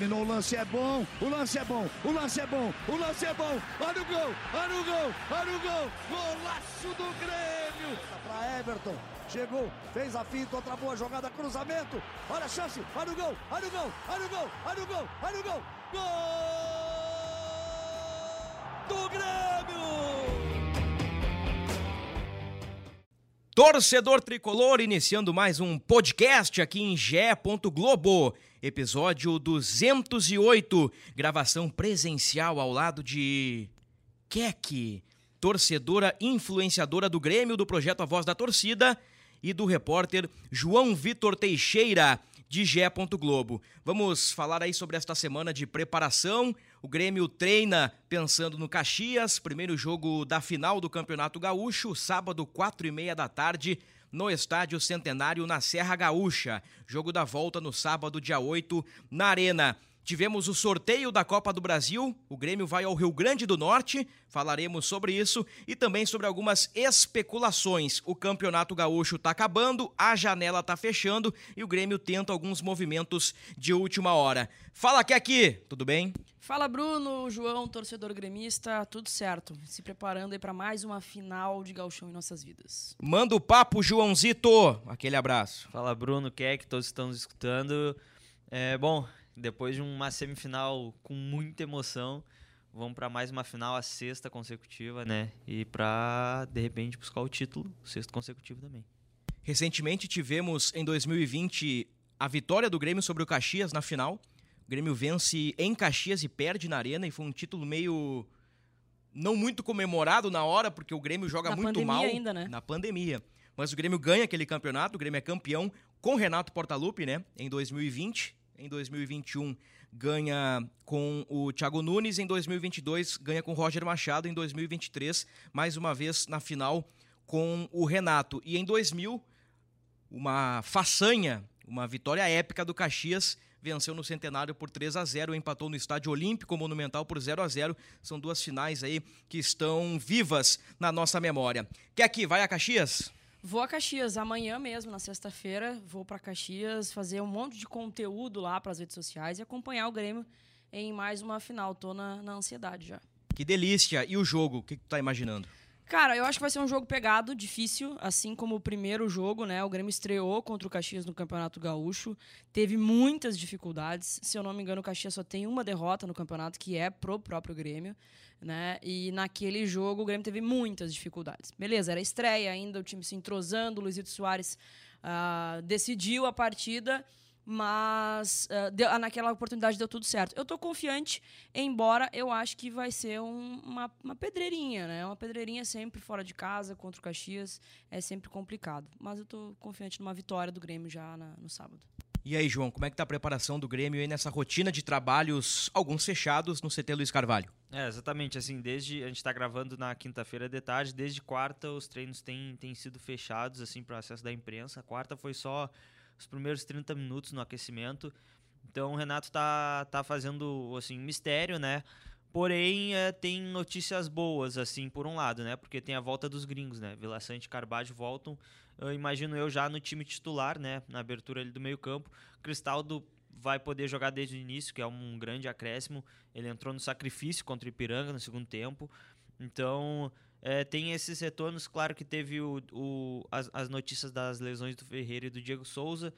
Dominou o lance, é bom, o lance é bom, o lance é bom, o lance é bom. Olha o gol, olha o gol, olha o gol. Golaço do Grêmio. Para Everton, chegou, fez a finta, outra boa jogada, cruzamento. Olha a chance, olha o gol, olha o gol, olha o gol, olha o gol, olha o gol. Gol do Grêmio! Torcedor tricolor, iniciando mais um podcast aqui em Gé. Globo, episódio 208, gravação presencial ao lado de Keck, torcedora influenciadora do Grêmio do projeto A Voz da Torcida e do repórter João Vitor Teixeira de Gé. Globo. Vamos falar aí sobre esta semana de preparação. O Grêmio treina pensando no Caxias, primeiro jogo da final do Campeonato Gaúcho, sábado, quatro e meia da tarde, no Estádio Centenário, na Serra Gaúcha. Jogo da volta no sábado, dia 8, na Arena. Tivemos o sorteio da Copa do Brasil, o Grêmio vai ao Rio Grande do Norte, falaremos sobre isso e também sobre algumas especulações. O Campeonato Gaúcho está acabando, a janela está fechando e o Grêmio tenta alguns movimentos de última hora. Fala aqui aqui, tudo bem? Fala Bruno, João, torcedor gremista, tudo certo. Se preparando aí para mais uma final de gauchão em nossas vidas. Manda o papo, Joãozito. Aquele abraço. Fala Bruno, Keck, todos estão nos escutando. É, bom, depois de uma semifinal com muita emoção, vamos para mais uma final, a sexta consecutiva, né? E para de repente buscar o título, o sexto consecutivo também. Recentemente tivemos em 2020 a vitória do Grêmio sobre o Caxias na final. O Grêmio vence em Caxias e perde na Arena e foi um título meio não muito comemorado na hora, porque o Grêmio joga Na muito pandemia mal ainda, né? na pandemia. Mas o Grêmio ganha aquele campeonato, o Grêmio é campeão com Renato Portaluppi, né, em 2020. Em 2021 ganha com o Thiago Nunes, em 2022 ganha com o Roger Machado, em 2023 mais uma vez na final com o Renato. E em 2000 uma façanha, uma vitória épica do Caxias, venceu no Centenário por 3 a 0, empatou no Estádio Olímpico Monumental por 0 a 0. São duas finais aí que estão vivas na nossa memória. Quer aqui, vai a Caxias? Vou a Caxias amanhã mesmo, na sexta-feira. Vou para Caxias fazer um monte de conteúdo lá para as redes sociais e acompanhar o Grêmio em mais uma final. Tô na, na ansiedade já. Que delícia! E o jogo, o que, tu tá imaginando? Cara, eu acho que vai ser um jogo pegado, difícil, assim como o primeiro jogo, né? O Grêmio estreou contra o Caxias no Campeonato Gaúcho, teve muitas dificuldades. Se eu não me engano, o Caxias só tem uma derrota no campeonato, que é pro próprio Grêmio, né? E naquele jogo o Grêmio teve muitas dificuldades. Beleza, era estreia ainda, o time se entrosando, o Luizito Soares ah, decidiu a partida mas uh, deu, naquela oportunidade deu tudo certo. Eu tô confiante, embora eu acho que vai ser um, uma, uma pedreirinha, né? Uma pedreirinha sempre fora de casa, contra o Caxias, é sempre complicado. Mas eu tô confiante numa vitória do Grêmio já na, no sábado. E aí, João, como é que tá a preparação do Grêmio aí nessa rotina de trabalhos, alguns fechados, no CT Luiz Carvalho? É, exatamente, assim, desde a gente está gravando na quinta-feira de tarde, desde quarta os treinos têm, têm sido fechados, assim, para acesso da imprensa. A quarta foi só os primeiros 30 minutos no aquecimento. Então o Renato tá, tá fazendo assim mistério, né? Porém, é, tem notícias boas, assim, por um lado, né? Porque tem a volta dos gringos, né? Vila Sante e Carbajo voltam. Eu imagino eu já no time titular, né? Na abertura ali do meio-campo. Cristaldo vai poder jogar desde o início, que é um grande acréscimo. Ele entrou no sacrifício contra o Ipiranga no segundo tempo. Então, é, tem esses retornos, claro que teve o, o, as, as notícias das lesões do Ferreira e do Diego Souza,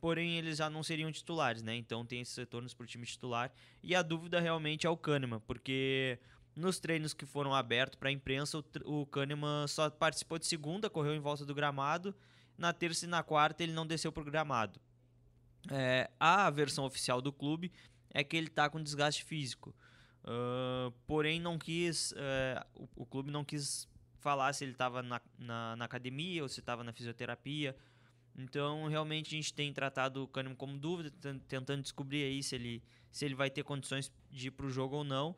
porém eles já não seriam titulares, né? Então tem esses retornos para o time titular. E a dúvida realmente é o Kahneman, porque nos treinos que foram abertos para a imprensa, o, o Kahneman só participou de segunda, correu em volta do gramado, na terça e na quarta ele não desceu para o gramado. É, a versão oficial do clube é que ele está com desgaste físico. Porém, não quis. Uh, o, o, clube não quis falar se ele estava na, na, na, academia ou se estava na fisioterapia. Então, realmente, a gente tem tratado o Kahneman como dúvida, tentando descobrir aí se ele, se ele vai ter condições de ir para o jogo ou não.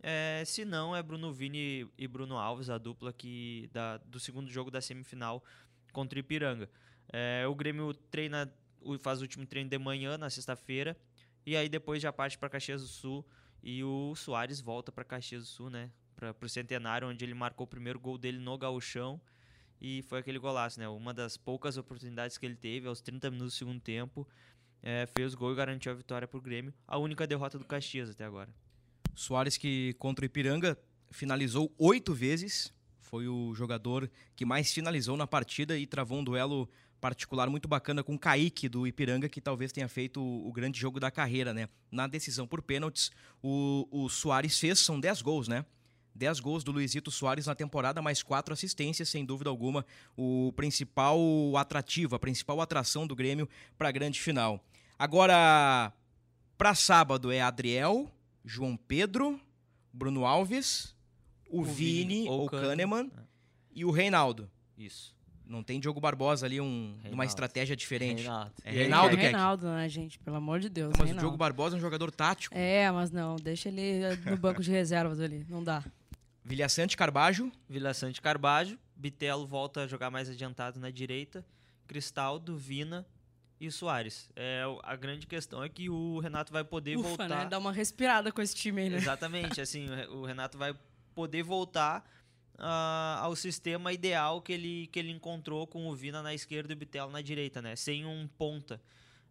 É, se não, é Bruno Vini e Bruno Alves, a dupla que da, do segundo jogo da semifinal contra o Ipiranga. É, o Grêmio treina, faz o último treino de manhã, na sexta-feira, e aí depois já parte para Caxias do Sul e o Soares volta para Caxias do Sul, né? Para o Centenário, onde ele marcou o primeiro gol dele no gauchão e foi aquele golaço, né? Uma das poucas oportunidades que ele teve aos 30 minutos do segundo tempo, é, fez gol e garantiu a vitória para o Grêmio. A única derrota do Caxias até agora. Soares que contra o Ipiranga finalizou oito vezes, foi o jogador que mais finalizou na partida e travou um duelo particular muito bacana com o Kaique do Ipiranga, que talvez tenha feito o, grande jogo da carreira, né? Na decisão por pênaltis, o, o Soares fez, são 10 gols, né? 10 gols do Luizito Soares na temporada, mais quatro assistências, sem dúvida alguma, o principal atrativo, a principal atração do Grêmio para a grande final. Agora, para sábado é Adriel, João Pedro, Bruno Alves, o, o Vini, Vini, ou Kahneman é. e o Reinaldo. Isso. Não tem Diogo Barbosa ali, um, uma estratégia diferente. Reinaldo. É Reinaldo, é Reinaldo, né, gente? Pelo amor de Deus. Não, mas Reinaldo. o Diogo Barbosa é um jogador tático. É, mas não. Deixa ele no banco de reservas ali. Não dá. Vilhaçante Carbajo. Vilhaçante Carbajo. Bitelo volta a jogar mais adiantado na direita. Cristaldo, Vina, e Soares. É, a grande questão é que o Renato vai poder Ufa, voltar. Né? Dar uma respirada com esse time aí, né? Exatamente, assim, o Renato vai poder voltar uh, ao sistema ideal que ele, que ele encontrou com o Vina na esquerda e o Bitelo na direita, né? Sem um ponta.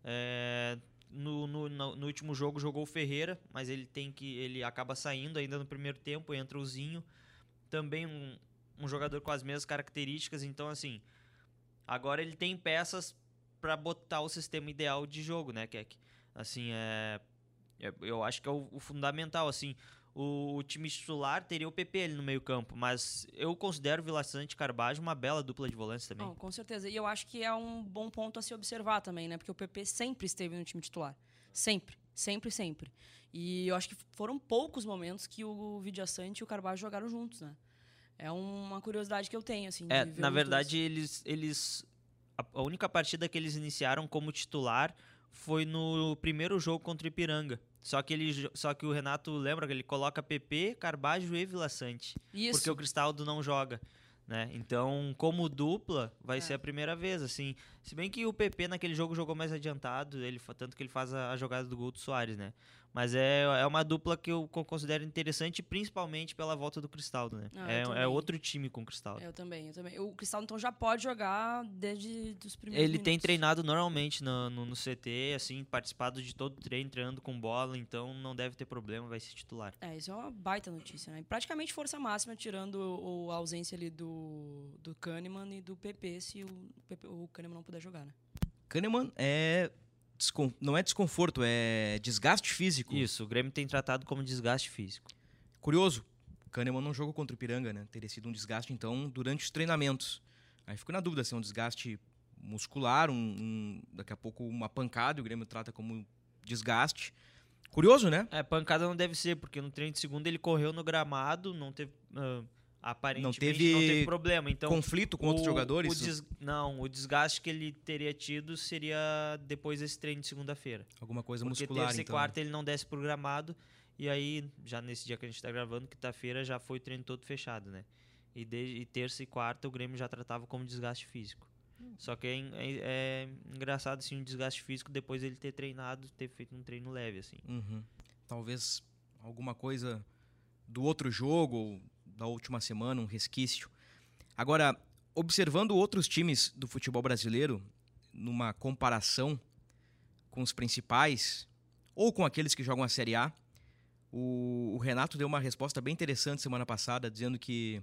É, no, no, no, último jogo jogou o Ferreira, mas ele tem que. ele acaba saindo ainda no primeiro tempo, entra o Zinho. Também um, um jogador com as mesmas características, então assim. Agora ele tem peças para botar o sistema ideal de jogo, né, Keck? Assim, é, é, eu acho que é o, o fundamental, assim, o, o, time titular teria o PP ali no meio campo, mas eu considero Vila Sante e Carbajo uma bela dupla de volantes também. Oh, com certeza, e eu acho que é um bom ponto a se observar também, né, porque o PP sempre esteve no time titular, sempre, sempre, sempre. E eu acho que foram poucos momentos que o Vidia Sante e o Carbajo jogaram juntos, né? É uma curiosidade que eu tenho, assim. É, na verdade, eles, eles a, única partida que eles iniciaram como titular foi no primeiro jogo contra o Ipiranga. Só que, ele, só que o Renato lembra que ele coloca PP, Carbajo e Vila Sante. Isso. Porque o Cristaldo não joga. Né? Então, como dupla, vai é. ser a primeira vez, assim. Se bem que o PP naquele jogo jogou mais adiantado, ele tanto que ele faz a, a jogada do gol do Soares, né? Mas é, é uma dupla que eu considero interessante, principalmente pela volta do Cristaldo, né? Ah, é, é outro time com o Cristaldo. Eu também, eu também. O Cristaldo, então, já pode jogar desde os primeiros Ele minutos. tem treinado normalmente no, no, no, CT, assim, participado de todo o treino, treinando com bola, então não deve ter problema, vai ser titular. É, isso é uma baita notícia, né? Praticamente força máxima, tirando o, a ausência ali do, do Kahneman e do PP, se o, o Kahneman não puder jogar, né? Kahneman é não é desconforto, é desgaste físico. Isso, o Grêmio tem tratado como desgaste físico. Curioso, Kahneman não jogou contra o Piranga, né? Teria sido um desgaste, então, durante os treinamentos. Aí fico na dúvida se é um desgaste muscular, um, um, daqui a pouco uma pancada, o Grêmio trata como desgaste. Curioso, né? É, pancada não deve ser, porque no treino de segunda ele correu no gramado, não teve. Uh, aparentemente não teve, não teve problema. Então, conflito com o, outros jogadores? O des, não, o desgaste que ele teria tido seria depois desse treino de segunda-feira. Alguma coisa Porque muscular, terça então. e quarta ele não desce programado e aí, já nesse dia que a gente está gravando, quinta-feira já foi o treino todo fechado, né? E, de, e terça e quarta o Grêmio já tratava como desgaste físico. Só que é, é, é, engraçado assim, um desgaste físico depois ele ter treinado, ter feito um treino leve, assim. Uhum. Talvez alguma coisa do outro jogo, da última semana, um resquício. Agora, observando outros times do futebol brasileiro, numa comparação com os principais, ou com aqueles que jogam a Série A, o, o Renato deu uma resposta bem interessante semana passada, dizendo que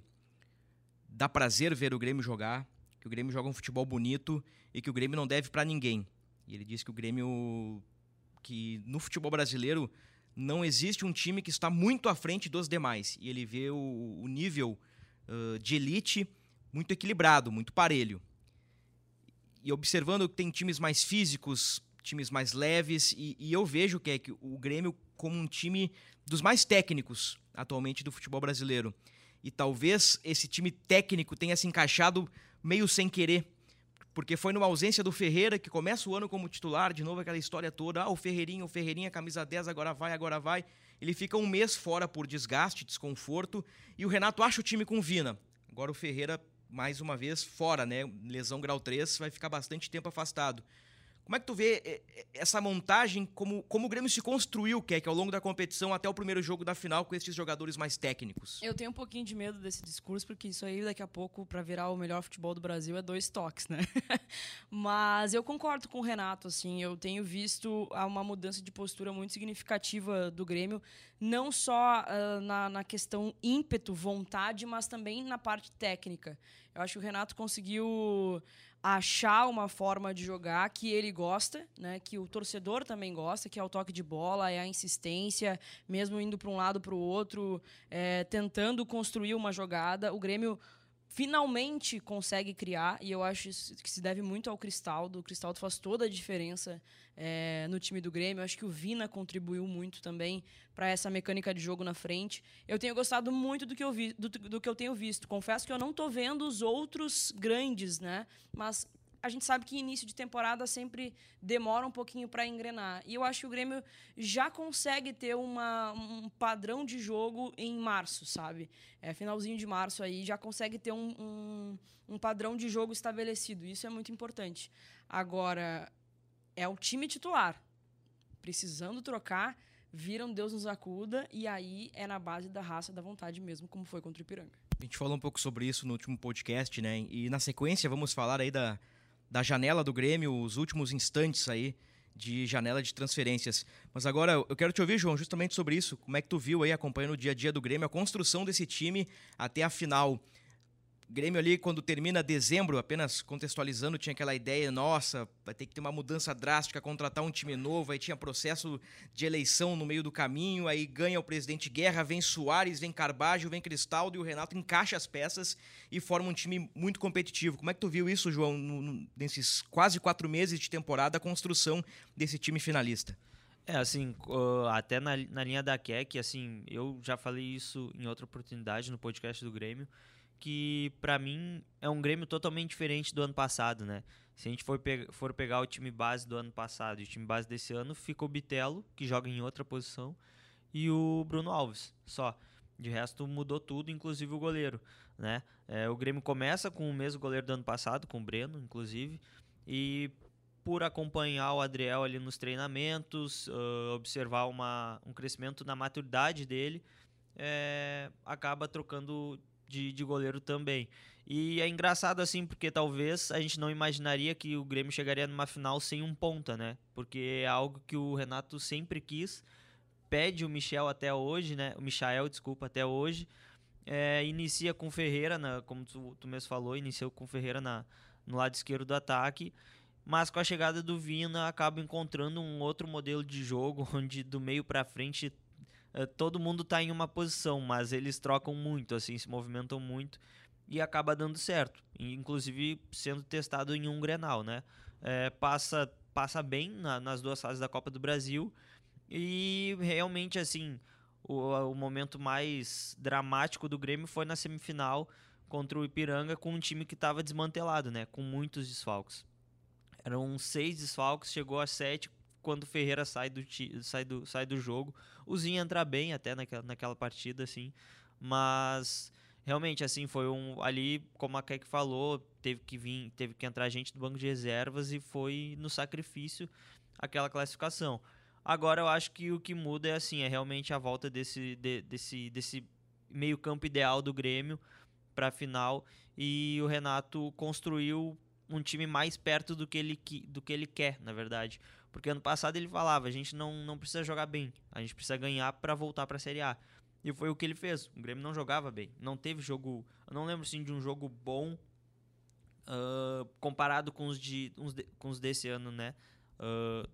dá prazer ver o Grêmio jogar, que o Grêmio joga um futebol bonito e que o Grêmio não deve para ninguém. E ele disse que o Grêmio, que no futebol brasileiro não existe um time que está muito à frente dos demais. E ele vê o, o nível uh, de elite muito equilibrado, muito parelho. E observando que tem times mais físicos, times mais leves, e, e eu vejo que é que o Grêmio como um time dos mais técnicos atualmente do futebol brasileiro. E talvez esse time técnico tenha se encaixado meio sem querer porque foi numa ausência do Ferreira, que começa o ano como titular, de novo aquela história toda, ah, o Ferreirinha, o Ferreirinha, camisa 10, agora vai, agora vai. ele fica um mês fora por desgaste, desconforto, e o Renato acha o time com Vina. Agora o Ferreira, mais uma vez, fora, né? Lesão grau 3, vai ficar bastante tempo afastado. Como é que tu vê eh, eh, essa montagem, como, como o Grêmio se construiu, Keck, ao longo da competição até o primeiro jogo da final com esses jogadores mais técnicos? Eu tenho um pouquinho de medo desse discurso, porque isso aí daqui a pouco, para virar o melhor futebol do Brasil, é dois toques, né? Mas eu concordo com o Renato, assim, eu tenho visto uma mudança de postura muito significativa do Grêmio, não só uh, na, na questão ímpeto, vontade, mas também na parte técnica. Eu acho que o Renato conseguiu achar uma forma de jogar que ele gosta, né, que o torcedor também gosta, que é o toque de bola, é a insistência, mesmo indo para um lado para o outro, é, tentando construir uma jogada. O Grêmio finalmente consegue criar, e eu acho que se deve muito ao Cristaldo. O Cristaldo faz toda a diferença é, no time do Grêmio. Eu acho que o Vina contribuiu muito também para essa mecânica de jogo na frente. Eu tenho gostado muito do que eu, vi, do, do que eu tenho visto. Confesso que eu não estou vendo os outros grandes, né? Mas a gente sabe que início de temporada sempre demora um pouquinho para engrenar. E eu acho que o Grêmio já consegue ter uma, um padrão de jogo em março, sabe? É, finalzinho de março aí já consegue ter um, um, um padrão de jogo estabelecido. Isso é muito importante. Agora, é o time titular. Precisando trocar, viram Deus nos acuda, e aí é na base da raça da vontade mesmo, como foi contra o Ipiranga. A gente falou um pouco sobre isso no último podcast, né? E na sequência vamos falar aí da, da janela do Grêmio, os últimos instantes aí de janela de transferências. Mas agora eu quero te ouvir, João, justamente sobre isso. Como é que tu viu aí, acompanhando o dia a dia do Grêmio, a construção desse time até a final? Grêmio ali, quando termina dezembro, apenas contextualizando, tinha aquela ideia, nossa, vai ter que ter uma mudança drástica, contratar um time novo, aí tinha processo de eleição no meio do caminho, aí ganha o presidente Guerra, vem Soares, vem Carbajo, vem Cristaldo e o Renato encaixa as peças e forma um time muito competitivo. Como é que tu viu isso, João, no, no, nesses quase quatro meses de temporada, a construção desse time finalista? É, assim, até na, na linha da Keck, assim, eu já falei isso em outra oportunidade no podcast do Grêmio, que para mim é um Grêmio totalmente diferente do ano passado, né? Se a gente for, pe for pegar o time base do ano passado e o time base desse ano, fica o Bitelo, que joga em outra posição, e o Bruno Alves, só. De resto mudou tudo, inclusive o goleiro, né? É, o Grêmio começa com o mesmo goleiro do ano passado, com o Breno, inclusive, e por acompanhar o Adriel ali nos treinamentos, uh, observar uma, um crescimento na maturidade dele, é, acaba trocando de, de goleiro também. E é engraçado assim, porque talvez a gente não imaginaria que o Grêmio chegaria numa final sem um ponta, né? Porque é algo que o Renato sempre quis, pede o Michel até hoje, né? O Michael, desculpa, até hoje. É, inicia com Ferreira, na, como tu, tu mesmo falou, iniciou com Ferreira na, no lado esquerdo do ataque. Mas com a chegada do Vina, acaba encontrando um outro modelo de jogo, onde do meio para frente todo mundo está em uma posição, mas eles trocam muito, assim, se movimentam muito e acaba dando certo. Inclusive sendo testado em um Grenal, né? É, passa, passa bem na, nas duas fases da Copa do Brasil e realmente, assim, o, o momento mais dramático do Grêmio foi na semifinal contra o Ipiranga com um time que estava desmantelado, né? Com muitos desfalques. Eram seis desfalques, chegou a sete quando o Ferreira sai do, sai do, sai do jogo. O Zinho entra bem até naquela, naquela partida, assim. Mas realmente, assim, foi um. Ali, como a Keck falou, teve que vir, teve que entrar gente do banco de reservas e foi no sacrifício aquela classificação. Agora eu acho que o que muda é assim, é realmente a volta desse, de, desse, desse meio campo ideal do Grêmio para a final e o Renato construiu um time mais perto do que ele, do que ele quer, na verdade. Porque ano passado ele falava, a gente não, não precisa jogar bem, a gente precisa ganhar para voltar para a Série A. E foi o que ele fez. O Grêmio não jogava bem, não teve jogo, eu não lembro sim de um jogo bom uh, comparado com os de, de, com os desse ano, né? Uh,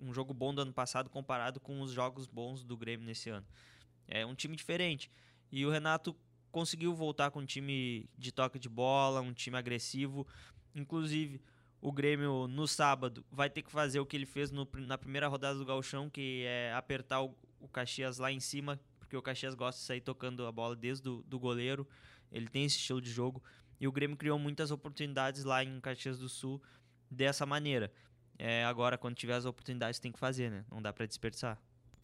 um jogo bom do ano passado comparado com os jogos bons do Grêmio nesse ano. É um time diferente. E o Renato conseguiu voltar com um time de toque de bola, um time agressivo. Inclusive, o Grêmio no sábado vai ter que fazer o que ele fez no, na primeira rodada do Galchão, que é apertar o, o, Caxias lá em cima, porque o Caxias gosta de sair tocando a bola desde do goleiro, ele tem esse estilo de jogo, e o Grêmio criou muitas oportunidades lá em Caxias do Sul dessa maneira. É, agora, quando tiver as oportunidades, tem que fazer, né? Não dá para desperdiçar.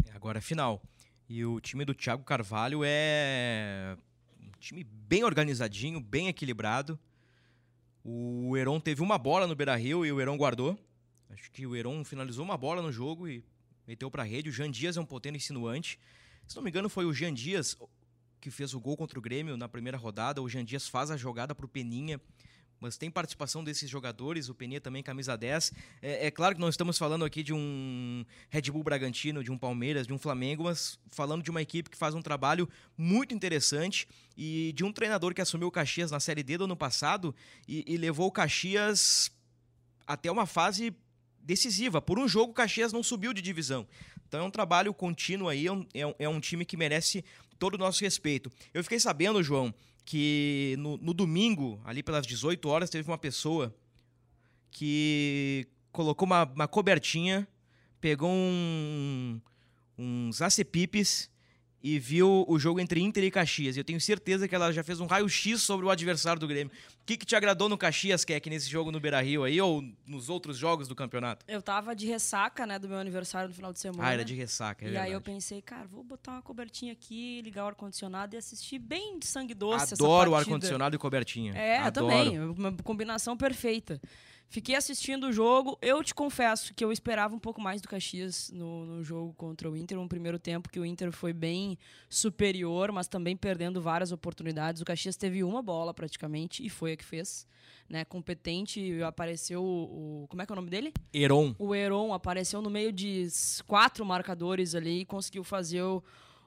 É, agora, final. E o time do Thiago Carvalho é um time bem organizadinho, bem equilibrado. O Heron teve uma bola no Beira-Rio e o Heron guardou. Acho que o Heron finalizou uma bola no jogo e meteu pra rede. O Jean Dias é um potente insinuante. Se não me engano, foi o Jean Dias que fez o gol contra o Grêmio na primeira rodada. O Jean Dias faz a jogada pro Peninha mas tem participação desses jogadores, o Peninha também camisa 10. É, é, claro que não estamos falando aqui de um Red Bull Bragantino, de um Palmeiras, de um Flamengo, mas falando de uma equipe que faz um trabalho muito interessante e de um treinador que assumiu o Caxias na Série D do ano passado e, e levou o Caxias até uma fase decisiva. Por um jogo, o Caxias não subiu de divisão. Então é um trabalho contínuo aí, é um, é um time que merece todo o nosso respeito. Eu fiquei sabendo, João, que no, no domingo, ali pelas 18 horas, teve uma pessoa que colocou uma, uma cobertinha, pegou um, uns acepipes e viu o jogo entre Inter e Caxias. Eu tenho certeza que ela já fez um raio-x sobre o adversário do Grêmio. O que, que te agradou no Caxias, Keck, nesse jogo no Beira-Rio aí, ou nos outros jogos do campeonato? Eu tava de ressaca, né, do meu aniversário no final de semana. Ah, era de ressaca, é E verdade. aí eu pensei, cara, vou botar uma cobertinha aqui, ligar o ar-condicionado e assistir bem de sangue doce Adoro o essa partida. ar-condicionado e cobertinha. É, eu Adoro. também. Uma combinação perfeita. Fiquei assistindo o jogo. Eu te confesso que eu esperava um pouco mais do Caxias no, no jogo contra o Inter. Um primeiro tempo que o Inter foi bem superior, mas também perdendo várias oportunidades. O Caxias teve uma bola praticamente e foi a que fez. Né, competente, apareceu o, o- Como é que é o nome dele? Heron. O Heron apareceu no meio de quatro marcadores ali e conseguiu fazer o,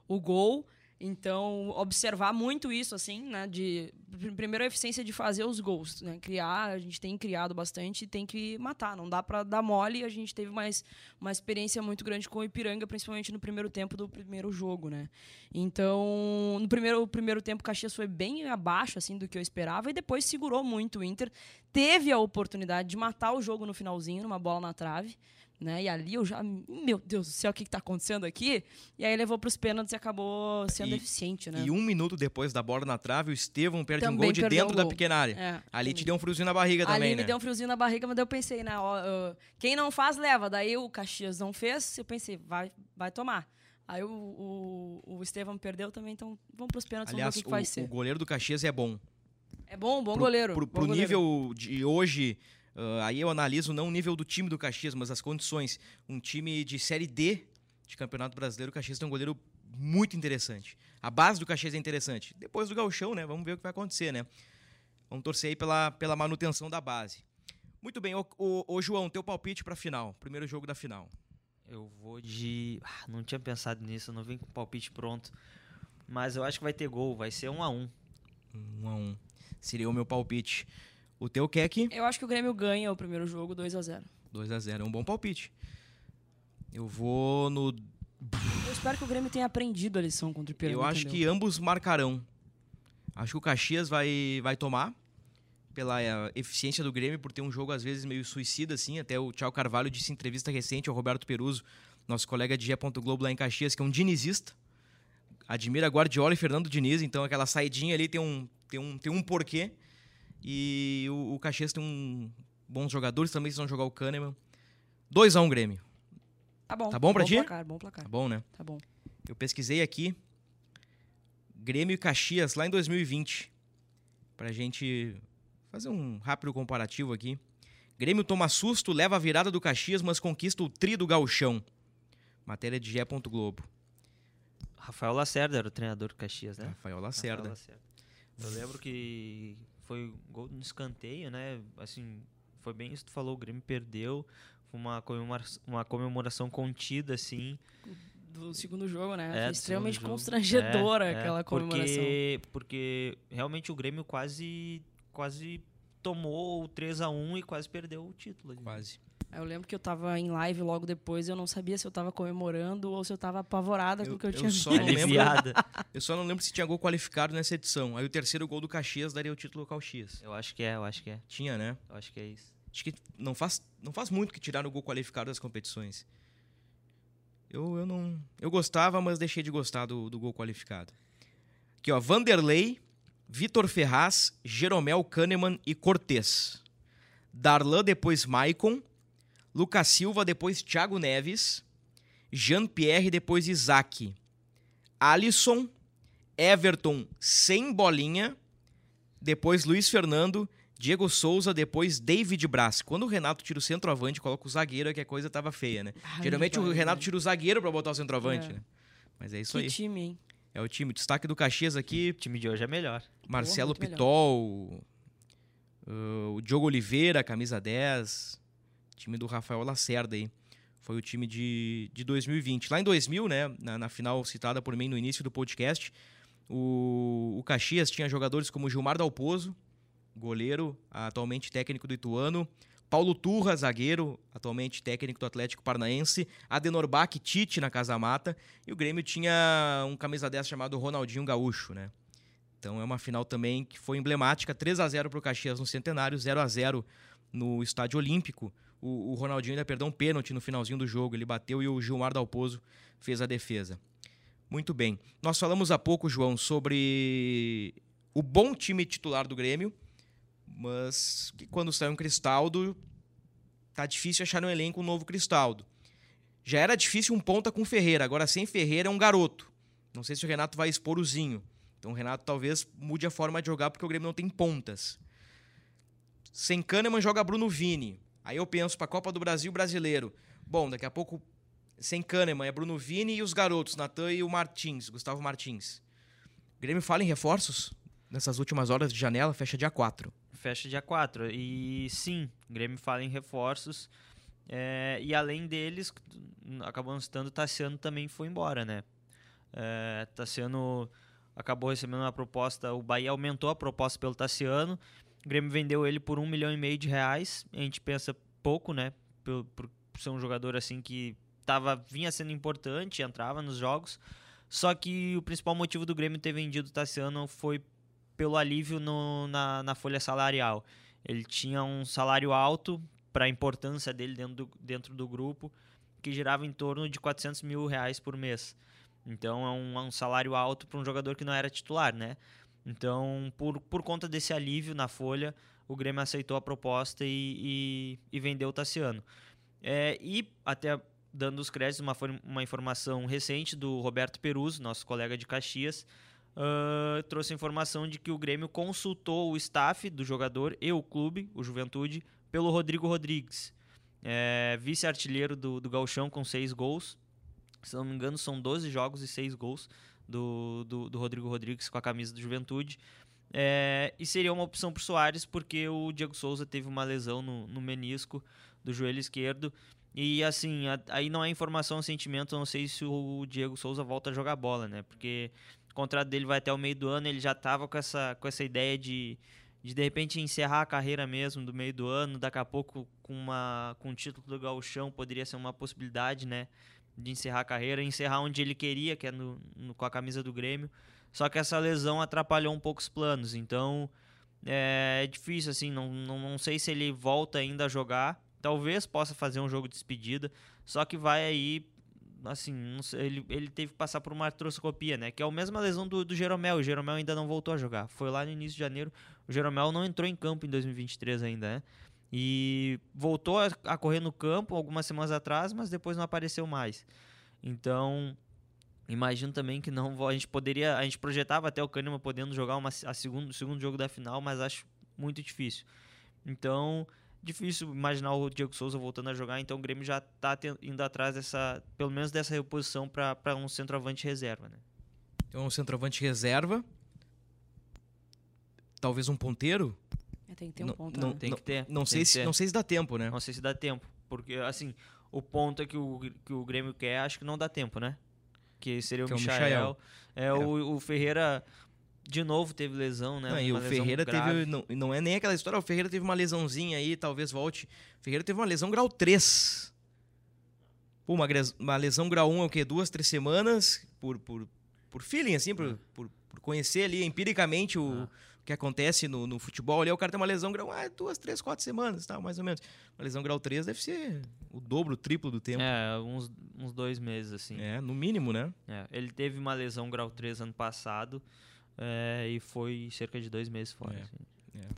o gol. Então, observar muito isso, assim, né? De, pr- primeiro, a eficiência de fazer os gols, né? Criar, a gente tem criado bastante e tem que matar. Não dá pra dar mole. A gente teve mais uma experiência muito grande com o Ipiranga, principalmente no primeiro tempo do primeiro jogo, né? Então, no primeiro, primeiro tempo, o Caxias foi bem abaixo, assim, do que eu esperava. E depois segurou muito o Inter. Teve a oportunidade de matar o jogo no finalzinho, numa bola na trave né? E ali eu já, meu Deus do céu, o que está acontecendo aqui? E aí levou para os pênaltis e acabou sendo E- eficiente, né? E um minuto depois da bola na trave, o Estevão perde um Também gol de dentro um da gol. pequena área. É, Ali te deu um friozinho na barriga também, Ali né? me deu um friozinho na barriga, mas eu pensei, né? ó, quem não faz, leva. Daí o Caxias não fez, eu pensei, vai, vai tomar. Aí o, o, o Estevam perdeu também, então vamos para os pênaltis, Aliás, vamos ver o que, que o, vai o ser. goleiro do Caxias é bom. É bom, bom pro, goleiro. Pro, bom pro goleiro. nível de hoje, ah, aí eu analiso não o nível do time do Caxias, mas as condições. Um time de Série D de Campeonato Brasileiro, o Caxias tem um goleiro muito interessante. A base do Caxias é interessante. Depois do gauchão, né? Vamos ver o que vai acontecer, né? Vamos torcer aí pela, pela manutenção da base. Muito bem, ô, ô- ô, João, teu palpite pra final. Primeiro jogo da final. Eu vou de. Ah, não tinha pensado nisso, não vim com o palpite pronto. Mas eu acho que vai ter gol, vai ser um a um. Um a um. Seria o meu palpite. O teu Keck, Eu acho que o Grêmio ganha o primeiro jogo 2 a 0 2 a 0 É um bom palpite. Eu vou no Eu espero que o Grêmio tenha aprendido a lição contra o Ipiranga. Eu acho entendeu? que ambos marcarão. Acho que o Caxias vai, vai tomar pela eh, eficiência do Grêmio, por ter um jogo às vezes meio suicida, assim. Até o Thiago Carvalho disse em entrevista recente ao Roberto Peruso, nosso colega de G. Globo lá em Caxias, que é um dinizista. Admira Guardiola e Fernando Diniz, então aquela saidinha ali tem um, tem um, tem um porquê. E o, o Caxias tem um bons jogadores também, se vão jogar o Kahneman. 2x1 um, Grêmio. Tá bom. Tá bom pra bom ti? Placar, bom placar. Tá bom, né? Tá bom. Eu pesquisei aqui Grêmio e Caxias lá em 2020 pra gente fazer um rápido comparativo aqui. Grêmio toma susto, leva a virada do Caxias, mas conquista o tri do gauchão. Matéria de Gé. Globo. Rafael Lacerda era o treinador do Caxias, né? Rafael Rafael Lacerda. Lacerda. Eu lembro que foi gol no escanteio, né? Assim, foi bem isso que tu falou, o Grêmio perdeu. Foi uma comemoração, uma comemoração contida, assim. Do segundo jogo, né? É, extremamente constrangedora É, é, aquela comemoração. Porque, porque realmente o Grêmio quase, quase tomou o 3x1 e quase perdeu o título. ali. Quase. Eu lembro que eu tava em live logo depois e eu não sabia se eu tava comemorando ou se eu tava apavorada com Eu- o que eu, eu tinha só visto. lembro-. Eu só não lembro se tinha gol qualificado nessa edição. Aí o terceiro gol do Caxias daria o título ao Caxias. Eu acho que é, eu acho que é. Tinha, né? Eu acho que é isso. Acho que não faz, não faz muito que tiraram o gol qualificado das competições. Eu, eu não. Eu gostava, mas deixei de gostar do, do gol qualificado. Aqui, ó. Vanderlei, Vitor Ferraz, Jeromel Kahneman e Cortez. Darlan, depois Maicon. Lucas Silva, depois Thiago Neves. Jean-Pierre, depois Isaac. Alisson, Everton sem bolinha, depois Luiz Fernando, Diego Souza, depois David Braz. Quando o Renato tira o centroavante, coloca o zagueiro, é que a coisa tava feia, né? Ai, Geralmente o Renato vai. tira o zagueiro pra botar o centroavante, É. né? Mas é isso Que aí. time, hein? É o time. Destaque do Caxias aqui, O time de hoje é melhor. Marcelo melhor. Pitol, uh, o Diogo Oliveira, camisa 10, time do Rafael Lacerda aí. Foi o time de, de 2020. Lá em 2000, né, na, na final citada por mim no início do podcast, o, o Caxias tinha jogadores como Gilmar Dalpozo, goleiro, atualmente técnico do Ituano, Paulo Turra, zagueiro, atualmente técnico do Atlético Paranaense, Adenor Bach, Tite na Casa Mata, e o Grêmio tinha um camisa 10 chamado Ronaldinho Gaúcho, né? Então é uma final também que foi emblemática, 3 a 0 para o Caxias no Centenário, 0 a 0 no Estádio Olímpico. O, o Ronaldinho ainda perdeu um pênalti no finalzinho do jogo, ele bateu e o Gilmar Dalpozo fez a defesa. Muito bem. Nós falamos há pouco, João, sobre o bom time titular do Grêmio, mas que quando sai um Cristaldo, tá difícil achar no elenco um novo Cristaldo. Já era difícil um ponta com Ferreira, agora sem Ferreira é um garoto. Não sei se o Renato vai expor o Zinho. Então o Renato talvez mude a forma de jogar porque o Grêmio não tem pontas. Sem Kahneman joga Bruno Vini. Aí eu penso para a Copa do Brasil brasileiro. Bom, daqui a pouco sem Kahneman é Bruno Vini e os garotos, Natan e o Martins, Gustavo Martins. O Grêmio fala em reforços nessas últimas horas de janela, fecha dia 4. Fecha dia 4. E sim, o Grêmio fala em reforços. É, e além deles, acabamos citando, Tassiano também foi embora, né? É, Tassiano acabou recebendo uma proposta, o Bahia aumentou a proposta pelo Tassiano. O Grêmio vendeu ele por um milhão e meio de reais. A gente pensa pouco, né? Por, por ser um jogador assim que tava, vinha sendo importante, entrava nos jogos. Só que o principal motivo do Grêmio ter vendido o Tassiano foi pelo alívio no, na, na folha salarial. Ele tinha um salário alto para a importância dele dentro do, dentro do grupo, que girava em torno de 400 mil reais por mês. Então é um, é um salário alto para um jogador que não era titular, né? Então, por, por conta desse alívio na folha, o Grêmio aceitou a proposta e, e, e vendeu o Tassiano. É, e até dando os créditos, uma, uma informação recente do Roberto Peruzzo, nosso colega de Caxias, ah, trouxe a informação de que o Grêmio consultou o staff do jogador e o clube, o Juventude, pelo Rodrigo Rodrigues. É, vice-artilheiro do, do Gauchão com seis gols. Se não me engano, são 12 jogos e seis gols do, do, do Rodrigo Rodrigues com a camisa do Juventude. É, e seria uma opção para o Soares, porque o Diego Souza teve uma lesão no, no menisco do joelho esquerdo. E assim, a- aí não é informação, é sentimento, não sei se o Diego Souza volta a jogar bola, né? Porque o contrato dele vai até o meio do ano, ele já tava com essa, com essa ideia de, de de repente encerrar a carreira mesmo do meio do ano, daqui a pouco com, uma, com o título do Gauchão poderia ser uma possibilidade, né? De encerrar a carreira, encerrar onde ele queria, que é no, no- com a camisa do Grêmio. Só que essa lesão atrapalhou um pouco os planos, então é, é difícil, assim, não, não, não sei se ele volta ainda a jogar. Talvez possa fazer um jogo de despedida, só que vai aí, assim, sei, ele, ele teve que passar por uma artroscopia, né? Que é a mesma lesão do, do Jeromel. O Jeromel ainda não voltou a jogar. Foi lá no início de janeiro. O Jeromel não entrou em campo em 2023 ainda, né? E voltou a, correr no campo algumas semanas atrás, mas depois não apareceu mais. Então, imagino também que não a gente poderia, a gente projetava até o Kahneman podendo jogar uma, a segundo, o segundo jogo da final, mas acho muito difícil. Então, difícil imaginar o Diego Souza voltando a jogar, então o Grêmio já está indo atrás dessa, pelo menos dessa reposição para um centroavante reserva, né? Então, um centroavante reserva. Talvez um ponteiro. É, tem que ter um Não- ponto. não- né? Tem que ter. Não tem sei, que se, ter. não sei se dá tempo, né? Não sei se dá tempo, porque assim, o ponto é que o, que o Grêmio quer, acho que não dá tempo, né? Que seria o Que é o Michael. Michael. É, O, o Ferreira de novo teve lesão, né? Não, e o Ferreira grave. teve. Não, não é nem aquela história, o Ferreira teve uma lesãozinha aí, talvez volte. O Ferreira teve uma lesão grau 3. Pô, uma, uma lesão grau 1 é o quê? Duas, três semanas? Por, por, por feeling, assim, por, por, por conhecer ali empiricamente o, Ah. Que acontece no, no futebol. Ali o cara tem uma lesão grau. Ah, duas, três, quatro semanas, tal, mais ou menos. Uma lesão grau 3 deve ser o dobro, o triplo do tempo. É, uns, uns dois meses, assim. É, no mínimo, né? É, ele teve uma lesão grau 3 ano passado é, e foi cerca de dois meses fora. É. assim.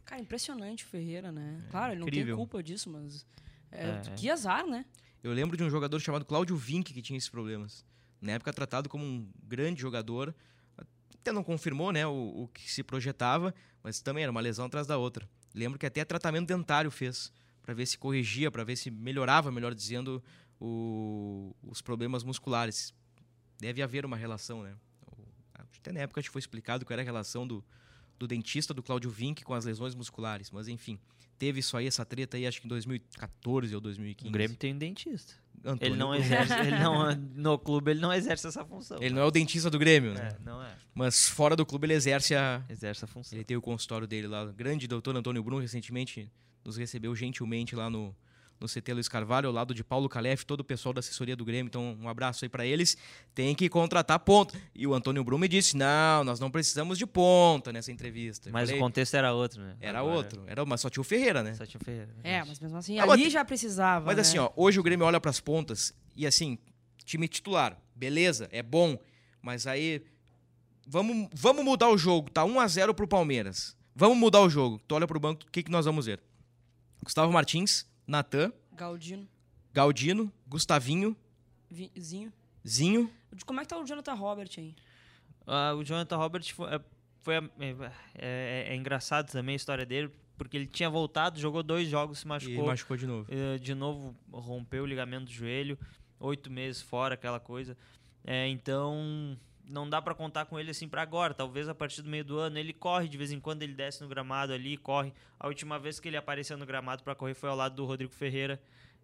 Cara, impressionante o Ferreira, né? claro, ele não incrível. tem culpa disso, mas. É, É, é. Que azar, né? Eu lembro de um jogador chamado Cláudio Vinck que tinha esses problemas. Na época tratado como um grande jogador. Até não confirmou né, o, o que se projetava, mas também era uma lesão atrás da outra. Lembro que até tratamento dentário fez, para ver se corrigia, para ver se melhorava, melhor dizendo, o, os problemas musculares. Deve haver uma relação, né? Até na época foi explicado qual era a relação do, do dentista do Claudio Vinck com as lesões musculares, mas enfim, teve isso aí, essa treta aí, acho que em 2014 ou 2015. O Grêmio tem um dentista. Antônio ele não exerce, ele não, no clube ele não exerce essa função. Ele não é o dentista do Grêmio, né? É, não é. Mas fora do clube ele exerce a. Exerce a função. Ele tem o consultório dele lá. O grande doutor Antônio Bruno recentemente nos recebeu gentilmente lá no, no CT Luiz Carvalho, ao lado de Paulo Calef, todo o pessoal da assessoria do Grêmio. Então, um abraço aí para eles. Tem que contratar ponta. E o Antônio Bruno me disse: não, nós não precisamos de ponta nessa entrevista. Eu Mas falei, o contexto era outro, né? Era Agora, outro. Era, mas só tinha o Ferreira, né? Só tinha o Ferreira. É, mas mesmo assim, Ah, mas ali tem- já precisava. Mas né? assim, ó, hoje o Grêmio olha pras pontas e assim, time titular, beleza, é bom, mas aí vamos, vamos mudar o jogo, tá 1 a 0 pro Palmeiras. Vamos mudar o jogo. Tu olha pro banco, o que que nós vamos ver? Gustavo Martins, Natan, Galdino, Galdino, Gustavinho, Vizinho. Zinho. Como é que tá o Jonathan Robert aí? Ah, o Jonathan Robert foi, é- foi a- é, é- é engraçado também a história dele, porque ele tinha voltado, jogou dois jogos, se E machucou. machucou de novo. Eh, de novo rompeu o ligamento do joelho, oito meses fora, aquela coisa. É, então não dá pra contar com ele assim pra agora. Talvez a partir do meio do ano ele corre de vez em quando, ele desce no gramado ali, corre. A última vez que ele apareceu no gramado pra correr foi ao lado do Rodrigo Ferreira,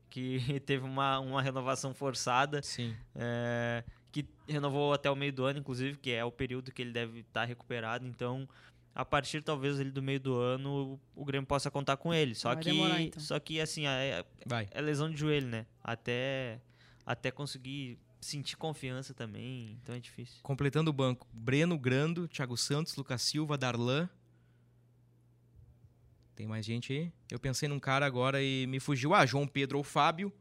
que teve uma, uma renovação forçada. Sim. É, que renovou até o meio do ano, inclusive, que é o período que ele deve estar recuperado. Então, a partir talvez ele do meio do ano, o Grêmio possa contar com ele. Só Vai que, demorar, então. só que assim, é, Vai. é lesão de joelho, né? Até, até conseguir sentir confiança também, então é difícil. Completando o banco, Breno Grando, Thiago Santos, Lucas Silva, Darlan. Tem mais gente aí? Eu pensei num cara agora e me fugiu. Ah, João Pedro ou Fábio.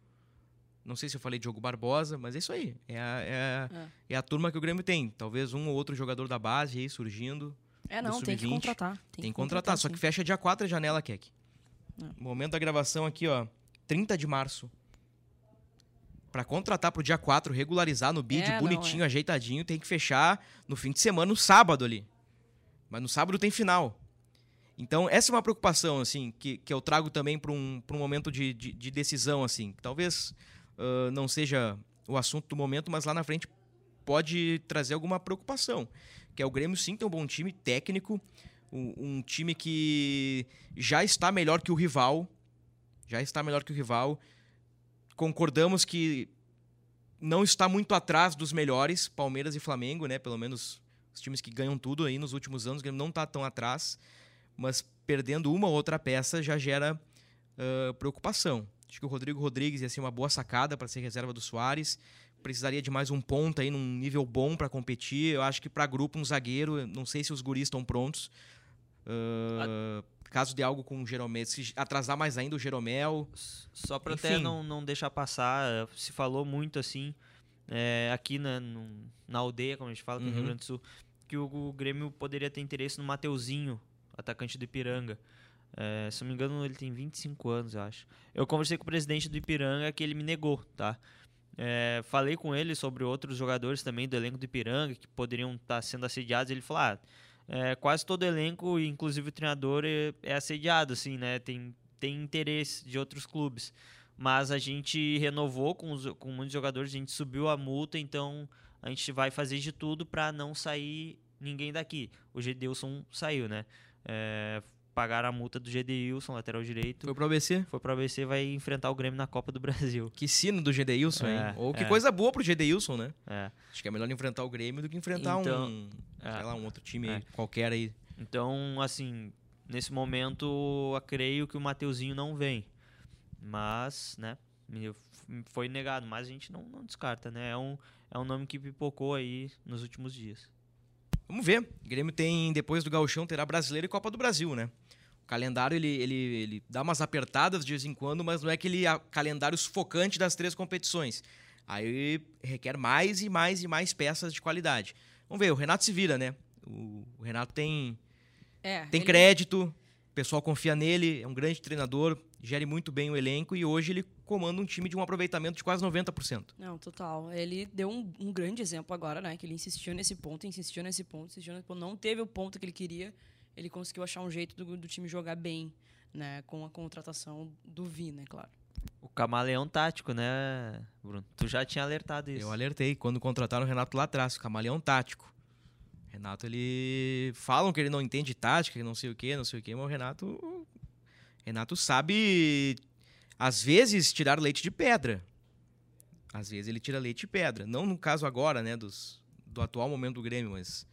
Não sei se eu falei Diogo Barbosa, mas é isso aí. É a, é a- é a turma que o Grêmio tem. Talvez um ou outro jogador da base aí surgindo. É, não, tem que sub-20. contratar. Tem, que contratar. Só que fecha dia 4 a janela, Keck. É. Momento da gravação aqui, ó. 30 de março. Pra contratar pro dia 4, regularizar no bid, É, não, bonitinho, ajeitadinho, tem que fechar no fim de semana, no sábado ali. Mas no sábado tem final. Então, essa é uma preocupação, assim, que, que eu trago também para um, pra um momento de, de, de decisão, assim. que Talvez ah, não seja o assunto do momento, mas lá na frente pode trazer alguma preocupação. Que é o Grêmio sim tem um bom time técnico, um, um time que já está melhor que o rival. Já está melhor que o rival. Concordamos que não está muito atrás dos melhores, Palmeiras e Flamengo, né? Pelo menos os times que ganham tudo aí nos últimos anos, não está tão atrás, mas perdendo uma ou outra peça já gera ah, preocupação. Acho que o Rodrigo Rodrigues ia ser uma boa sacada para ser reserva do Soares. Precisaria de mais um ponta aí num nível bom para competir. Eu acho que para grupo um zagueiro, não sei se os guris estão prontos. Ah, Caso de algo com o Jeromel, se atrasar mais ainda o Jeromel, Só para até não, não deixar passar, eh, se falou muito assim, eh, aqui na, no- na aldeia, como a gente fala, aqui no Rio Uhum. Grande do Sul, que o, o Grêmio poderia ter interesse no Mateuzinho, atacante do Ipiranga. Eh, se não me engano, ele tem 25 anos, eu acho. Eu conversei com o presidente do Ipiranga que ele me negou, tá? Eh, falei com ele sobre outros jogadores também do elenco do Ipiranga que poderiam estar sendo assediados. Ele falou: ah, é, quase todo elenco, inclusive o treinador, é, é assediado, assim, né? Tem, tem interesse de outros clubes. Mas a gente renovou com, os, com muitos jogadores, a gente subiu a multa, então a gente vai fazer de tudo para não sair ninguém daqui. O Gedeilson saiu, né? É, pagaram a multa do Gedeilson, lateral direito. foi pro ABC? Foi pro ABC vai enfrentar o Grêmio na Copa do Brasil. Que sino do Gedeilson, hein? É, Ou que é. coisa boa pro Gedeilson, né? É. Acho que é melhor enfrentar o Grêmio do que enfrentar Então, um, é. lá, um outro time É. qualquer aí. Então, assim, nesse momento, eu creio que o Mateuzinho não vem. Mas, né, foi negado. Mas a gente não, não descarta, né? É um, é um nome que pipocou aí nos últimos dias. Vamos ver. O Grêmio tem, depois do Gauchão, terá Brasileiro e Copa do Brasil, né? O calendário, ele, ele, ele dá umas apertadas de vez em quando, mas não é aquele a- calendário sufocante das três competições. Aí requer mais e mais e mais peças de qualidade. Vamos ver, o Renato se vira, né? O, o Renato tem, É, tem ele- crédito, o pessoal confia nele, é um grande treinador, gere muito bem o elenco e hoje ele comanda um time de um aproveitamento de quase 90%. Não, total. Ele deu um, um grande exemplo agora, né? Que ele insistiu nesse ponto, insistiu nesse ponto, insistiu nesse ponto. Não teve o ponto que ele queria. Ele conseguiu achar um jeito do, do time jogar bem, né? Com a contratação do Vina, é claro. O camaleão tático, né, Bruno? Tu já tinha alertado isso. Eu alertei quando contrataram o Renato lá atrás, o camaleão tático. Renato, ele. Falam que ele não entende tática, que não sei o que, não sei o que, mas o Renato. Renato sabe, às vezes, tirar leite de pedra. Às vezes ele tira leite de pedra. Não no caso agora, né, dos, do atual momento do Grêmio, mas.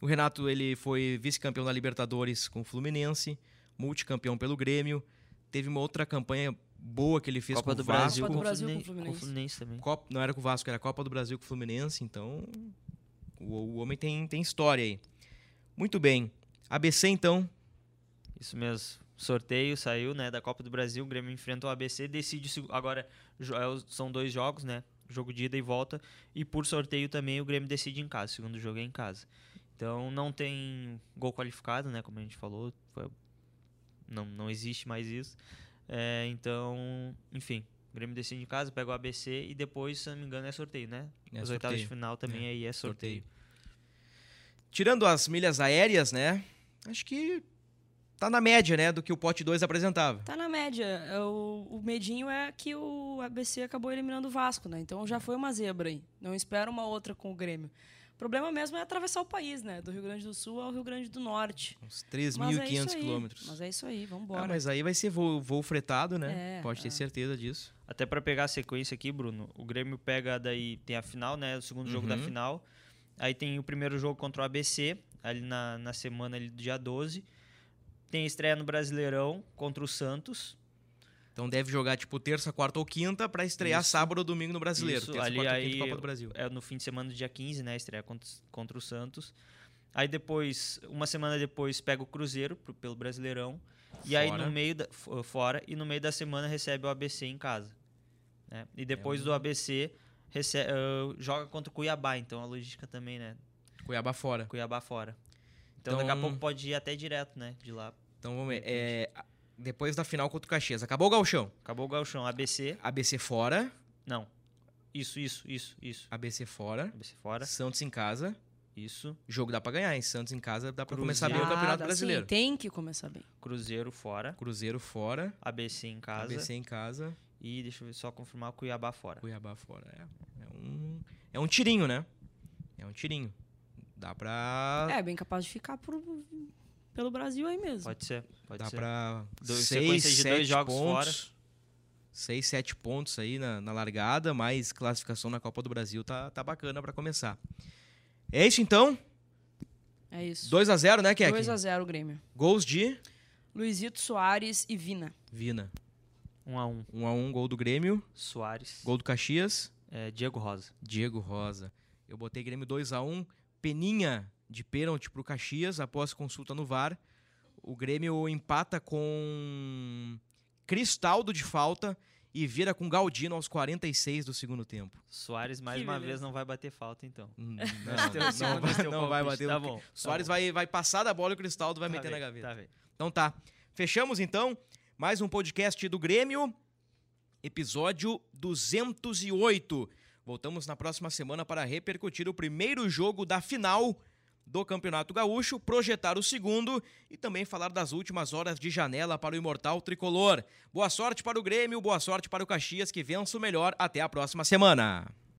O Renato, ele foi vice-campeão da Libertadores com o Fluminense, multicampeão pelo Grêmio. Teve uma outra campanha boa que ele fez Copa com do o Vasco. Brasil, Copa do com, Brasil o com o Fluminense, com o Fluminense. Fluminense também. Copa, não era com o Vasco, era Copa do Brasil com o Fluminense, então o, o homem tem, tem história aí. Muito bem. ABC, então. Isso mesmo. Sorteio saiu, né, da Copa do Brasil. O Grêmio enfrenta o ABC, decide agora é são dois jogos, né? Jogo de ida e volta e por sorteio também o Grêmio decide em casa. O segundo jogo é em casa. Então não tem gol qualificado, né, como a gente falou, foi- não não existe mais isso. É, então, enfim, o Grêmio decide em casa, pega o ABC e depois, se não me engano, é sorteio, né? É Os oitavos de sorteio. final também aí é sorteio. Tirando as milhas aéreas, né? Acho que tá na média, né, do que o pote 2 apresentava. Tá na média. É, O, o medinho é que o ABC acabou eliminando o Vasco, né? Então já foi uma zebra aí. Não espera uma outra com o Grêmio. O problema mesmo é atravessar o país, né? Do Rio Grande do Sul ao Rio Grande do Norte. Uns Mas é isso 3.500 aí. quilômetros. Mas é isso aí, vambora. Ah, mas aí vai ser voo, voo fretado, né? É, Pode ter é. certeza disso. Até pra pegar a sequência aqui, Bruno, o Grêmio pega daí, tem a final, né? O segundo jogo da Uhum. final. Aí tem o primeiro jogo contra o ABC, ali na, na semana ali do dia 12. Tem estreia no Brasileirão contra o Santos. Então deve jogar tipo terça, quarta ou quinta pra estrear Isso. sábado ou domingo no Brasileiro. Isso, terça, ali quarta aí quinta Copa do Brasil. é no fim de semana do dia 15, né? A estreia contra, contra o Santos. Aí depois, uma semana depois, pega o Cruzeiro pro- pelo Brasileirão. E aí Fora. no meio da, fo- fora e no meio da semana recebe o ABC em casa. né? E depois um do ABC rece- ah, joga contra o Cuiabá, então a logística também, né? Cuiabá fora. Cuiabá fora. Então, daqui a Então- pouco pode ir até direto, né? De lá. Então vamos ver. É, depois da final contra o Caxias. Acabou o Galchão. Acabou o Galchão. ABC. ABC fora. Não. Isso, isso, isso, isso. ABC fora. ABC fora. Santos em casa. Isso. Jogo dá pra ganhar, hein? Santos em casa dá pra Cruzeiro. começar bem o Campeonato Brasileiro. sim, tem que começar bem. Cruzeiro fora. Cruzeiro fora. ABC em casa. ABC em casa. E deixa eu ver, só confirmar o Cuiabá fora. Cuiabá fora. É, é um, é um tirinho, né? É um tirinho. Dá pra. É, bem capaz de ficar por- pelo Brasil aí mesmo. Pode ser, pode dá ser. pra. Dois- seis, sequência de sete dois jogos pontos. Seis, sete pontos aí na, na largada, mais classificação na Copa do Brasil tá, tá bacana pra começar. É isso então? É isso. 2 a 0 né, Kek? 2x0 o Grêmio. Gols de Luizito Soares e Vina. Vina. Um a um. 1 a 1 gol do Grêmio. Soares. Gol do Caxias. É, Diego Rosa. Diego Rosa. Eu botei Grêmio 2 a 1 Peninha de pênalti pro Caxias após consulta no VAR. O Grêmio empata com Cristaldo de falta e vira com Galdino aos 46 do segundo tempo. Soares mais Que uma beleza. vez não vai bater falta, então. Hum, Não, segundo não, vai, não vai bater. Tá o bom. Soares tá bom. vai, vai passar da bola e o Cristaldo vai Tá meter na bem, gaveta. Tá bem. Então tá. Fechamos então mais um podcast do Grêmio, episódio 208. Voltamos na próxima semana para repercutir o primeiro jogo da final do Campeonato Gaúcho, projetar o segundo e também falar das últimas horas de janela para o imortal tricolor. Boa sorte para o Grêmio, boa sorte para o Caxias que vença o melhor. Até a próxima semana.